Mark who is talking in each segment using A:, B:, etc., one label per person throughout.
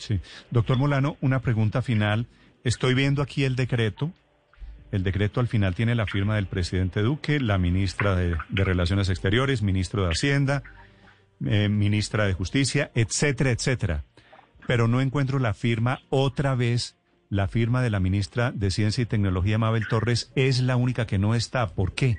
A: Sí. Doctor Molano, una pregunta final. Estoy viendo aquí el decreto. El decreto al final tiene la firma del presidente Duque, la ministra de, Relaciones Exteriores, ministro de Hacienda, eh, ministra de Justicia, etcétera, etcétera. pero no encuentro la firma otra vez. La firma de la ministra de Ciencia y Tecnología, Mabel Torres, es la única que no está. ¿Por qué?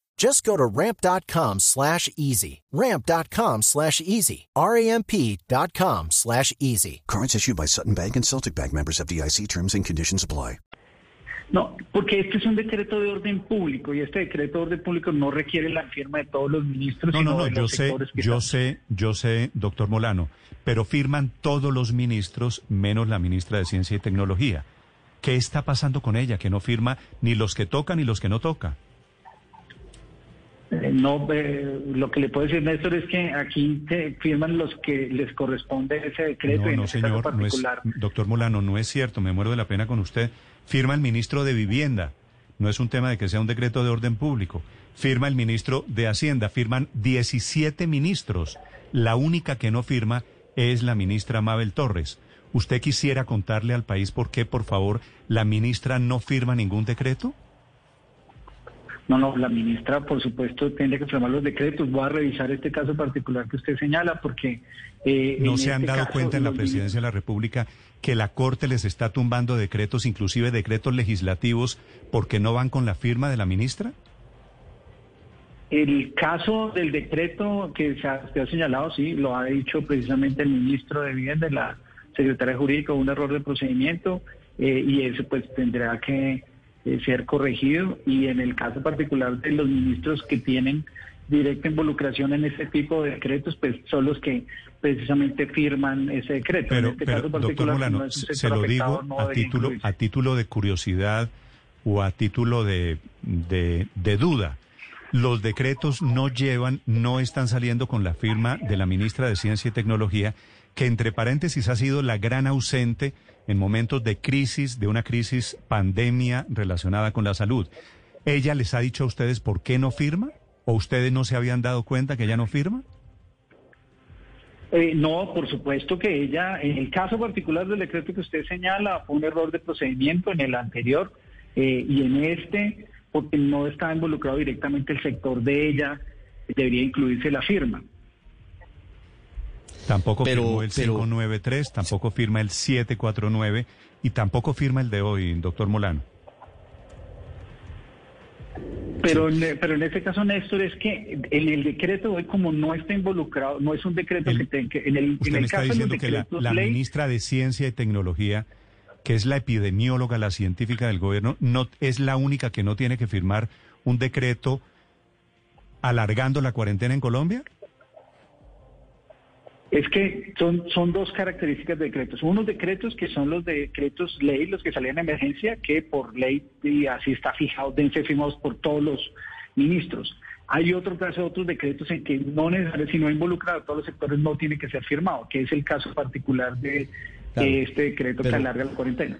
B: Just go to ramp.com slash easy. Ramp.com slash easy. R-A-M-P.com slash easy.
C: Cards issued by Sutton Bank and Celtic Bank members of DIC terms and conditions apply.
D: No, porque este es un decreto de orden público y este decreto de orden público no requiere la firma de todos los ministros.
A: No, no, no,
D: de
A: yo
D: los
A: sé, yo
D: están.
A: sé, yo sé, doctor Molano, pero firman todos los ministros menos la ministra de Ciencia y Tecnología. ¿Qué está pasando con ella? Que no firma ni los que toca ni los que no toca.
D: Eh, no, eh, lo que le puedo decir, Néstor, es que aquí te firman los que les corresponde ese decreto.
A: No, no,
D: este
A: señor, no es, doctor Molano, no es cierto, me muero de la pena con usted. Firma el ministro de Vivienda, no es un tema de que sea un decreto de orden público. Firma el ministro de Hacienda, firman 17 ministros. La única que no firma es la ministra Mabel Torres. ¿Usted quisiera contarle al país por qué, por favor, la ministra no firma ningún decreto?
D: No, no, la ministra, por supuesto, tiene que firmar los decretos. Voy a revisar este caso particular que usted señala, porque... eh,
A: ¿No se han
D: este
A: dado
D: caso,
A: cuenta en la presidencia de la República que la Corte les está tumbando decretos, inclusive decretos legislativos, porque no van con la firma de la ministra?
D: El caso del decreto que se ha, se ha señalado, sí, lo ha dicho precisamente el ministro de Vivienda, la secretaria jurídica, un error de procedimiento, eh, y eso pues tendrá que eh, ser corregido. Y en el caso particular de los ministros que tienen directa involucración en este tipo de decretos, pues son los que precisamente firman ese decreto.
A: Pero,
D: en este
A: pero
D: caso
A: doctor
D: particular,
A: Molano,
D: no es un
A: se lo digo
D: no
A: a título,
D: incluirse.
A: a título de curiosidad o a título de, de, de duda. Los decretos no llevan, no están saliendo con la firma de la ministra de Ciencia y Tecnología, que entre paréntesis ha sido la gran ausente en momentos de crisis, de una crisis pandemia relacionada con la salud. ¿Ella les ha dicho a ustedes por qué no firma? ¿O ustedes no se habían dado cuenta que ella no firma?
D: Eh, no, por supuesto que ella, en el caso particular del decreto que usted señala, fue un error de procedimiento en el anterior eh, y en este, porque no está involucrado directamente el sector de ella, debería incluirse la firma.
A: Tampoco
E: Pero-
A: firmó el
E: pero-
A: 593, tampoco firma el 749 y tampoco firma el de hoy, doctor Molano.
D: Pero, en- pero en este caso, Néstor, es que en el decreto de hoy, como no está involucrado, no es un decreto
A: El-
D: que, te- que en el,
A: Usted
D: en
A: me está
D: caso de
A: diciendo que la,
D: decretos
A: la
D: ley,
A: ministra de Ciencia y Tecnología, que es la epidemióloga, la científica del gobierno, no es la única que no tiene que firmar un decreto alargando la cuarentena en Colombia.
D: Es que son, son dos características de decretos. Unos decretos que son los decretos ley, los que salían en emergencia, que por ley, y así está fijado, deben ser firmados por todos los ministros. Hay otro caso, otros decretos en que no necesariamente, si no involucra a todos los sectores, no tiene que ser firmado, que es el caso particular de
E: Claro,
D: este decreto que alarga la cuarentena.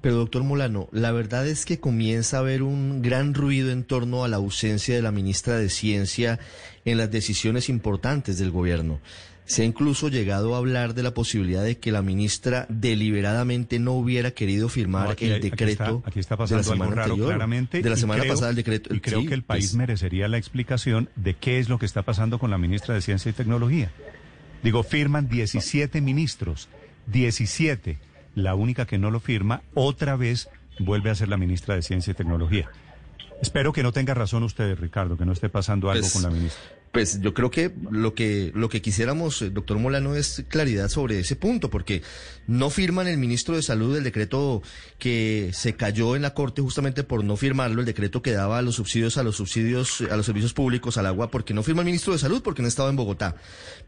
E: Pero doctor Molano, la verdad es que comienza a haber un gran ruido en torno a la ausencia de la ministra de Ciencia en las decisiones importantes del gobierno. Se ha incluso llegado a hablar de la posibilidad de que la ministra deliberadamente no hubiera querido firmar
A: No, aquí
E: el
A: aquí
E: decreto
A: está- aquí está
E: de la
A: pasando algo
E: semana
A: raro
E: anterior,
A: claramente.
E: de la semana
A: creo-
E: pasada el decreto.
A: Y creo
E: Sí,
A: que el país
E: pues,
A: merecería la explicación de qué es lo que está pasando con la ministra de Ciencia y Tecnología. Digo, firman 17 ministros, 17. La única que no lo firma, otra vez vuelve a ser la ministra de Ciencia y Tecnología. Espero que no tenga razón usted, Ricardo, que no esté pasando algo
E: Pues,
A: con la ministra.
E: Pues yo creo que lo que lo que quisiéramos, eh, doctor Molano, es claridad sobre ese punto, porque no firman el ministro de Salud el decreto que se cayó en la Corte justamente por no firmarlo, el decreto que daba los subsidios a los subsidios, a los servicios públicos, al agua, porque no firma el ministro de Salud, porque no estaba en Bogotá.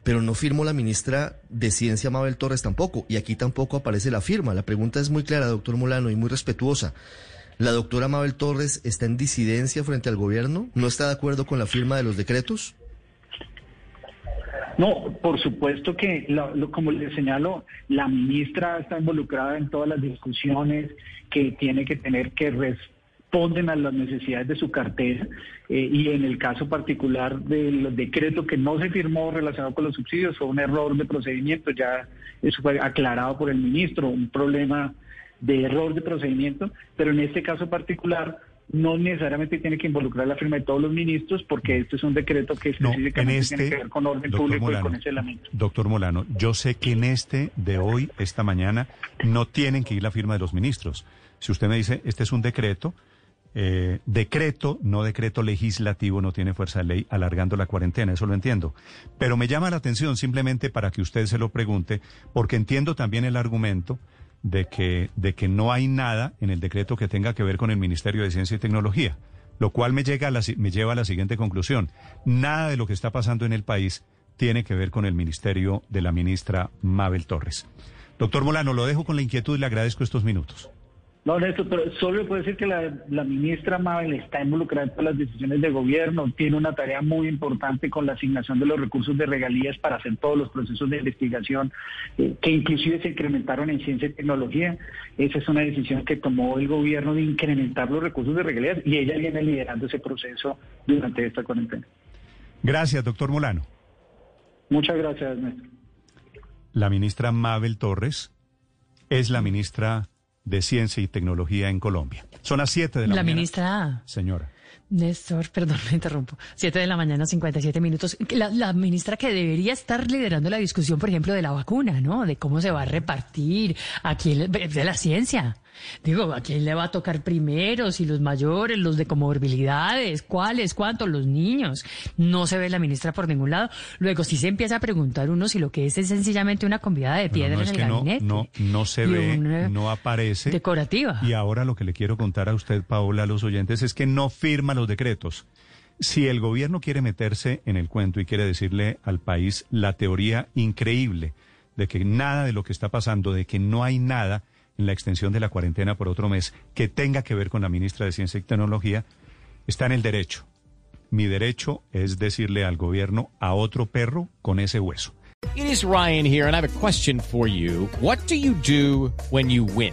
E: Pero no firmó la ministra de Ciencia, Mabel Torres, tampoco. Y aquí tampoco aparece la firma. La pregunta es muy clara, doctor Molano, y muy respetuosa. ¿La doctora Mabel Torres está en disidencia frente al gobierno? ¿No está de acuerdo con la firma de los decretos?
D: No, por supuesto que, lo- lo- como les señalo, la ministra está involucrada en todas las discusiones que tiene que tener que responden a las necesidades de su cartera eh, y en el caso particular del decreto que no se firmó relacionado con los subsidios fue un error de procedimiento, ya eso fue aclarado por el ministro, un problema de error de procedimiento, pero en este caso particular no necesariamente tiene que involucrar la firma de todos los ministros porque este es un decreto que
A: No,
D: específicamente tiene
A: este,
D: que ver con orden público y con ese elemento.
A: doctor Molano, yo sé que en este de hoy, esta mañana, no tienen que ir la firma de los ministros. Si usted me dice, este es un decreto, eh, decreto, no decreto legislativo, no tiene fuerza de ley, alargando la cuarentena, eso lo entiendo. Pero me llama la atención simplemente para que usted se lo pregunte, porque entiendo también el argumento de que, de que no hay nada en el decreto que tenga que ver con el Ministerio de Ciencia y Tecnología, lo cual me, llega me lleva a la siguiente conclusión. Nada de lo que está pasando en el país tiene que ver con el ministerio de la ministra Mabel Torres. Doctor Molano, lo dejo con la inquietud y le agradezco estos minutos.
D: No, Néstor, pero solo le puedo decir que la, la ministra Mabel está involucrada en todas las decisiones de gobierno, tiene una tarea muy importante con la asignación de los recursos de regalías para hacer todos los procesos de investigación, eh, que inclusive se incrementaron en ciencia y tecnología. Esa es una decisión que tomó el gobierno de incrementar los recursos de regalías y ella viene liderando ese proceso durante esta cuarentena.
A: Gracias, doctor Molano.
D: Muchas gracias, Néstor.
A: La ministra Mabel Torres es la ministra de Ciencia y Tecnología en Colombia. Son las 7 de la,
F: La
A: mañana.
F: ministra
A: Señora.
F: Néstor, perdón, me interrumpo. Siete de la mañana, 57 minutos. La, la ministra que debería estar liderando la discusión, por ejemplo, de la vacuna, ¿no? De cómo se va a repartir, a quién, le- de la ciencia. Digo, ¿a quién le va a tocar primero? Si los mayores, los de comorbilidades, cuáles, cuántos, los niños. No se ve la ministra por ningún lado. Luego, si se empieza a preguntar uno si lo que es es sencillamente una convidada de
A: No,
F: piedra
A: no,
F: en el
A: no,
F: gabinete.
A: no, no se
F: Y
A: ve,
F: una
A: no aparece.
F: Decorativa.
A: Y ahora lo que le quiero contar a usted, Paola, a los oyentes, es que no firma los decretos. Si el gobierno quiere meterse en el cuento y quiere decirle al país la teoría increíble de que nada de lo que está pasando, de que no hay nada la extensión de la cuarentena por otro mes que tenga que ver con la ministra de Ciencia y Tecnología, está en el derecho. Mi derecho es decirle al gobierno a otro perro con ese hueso.
G: It is Ryan here, and I have a question for you. What do you do when you win?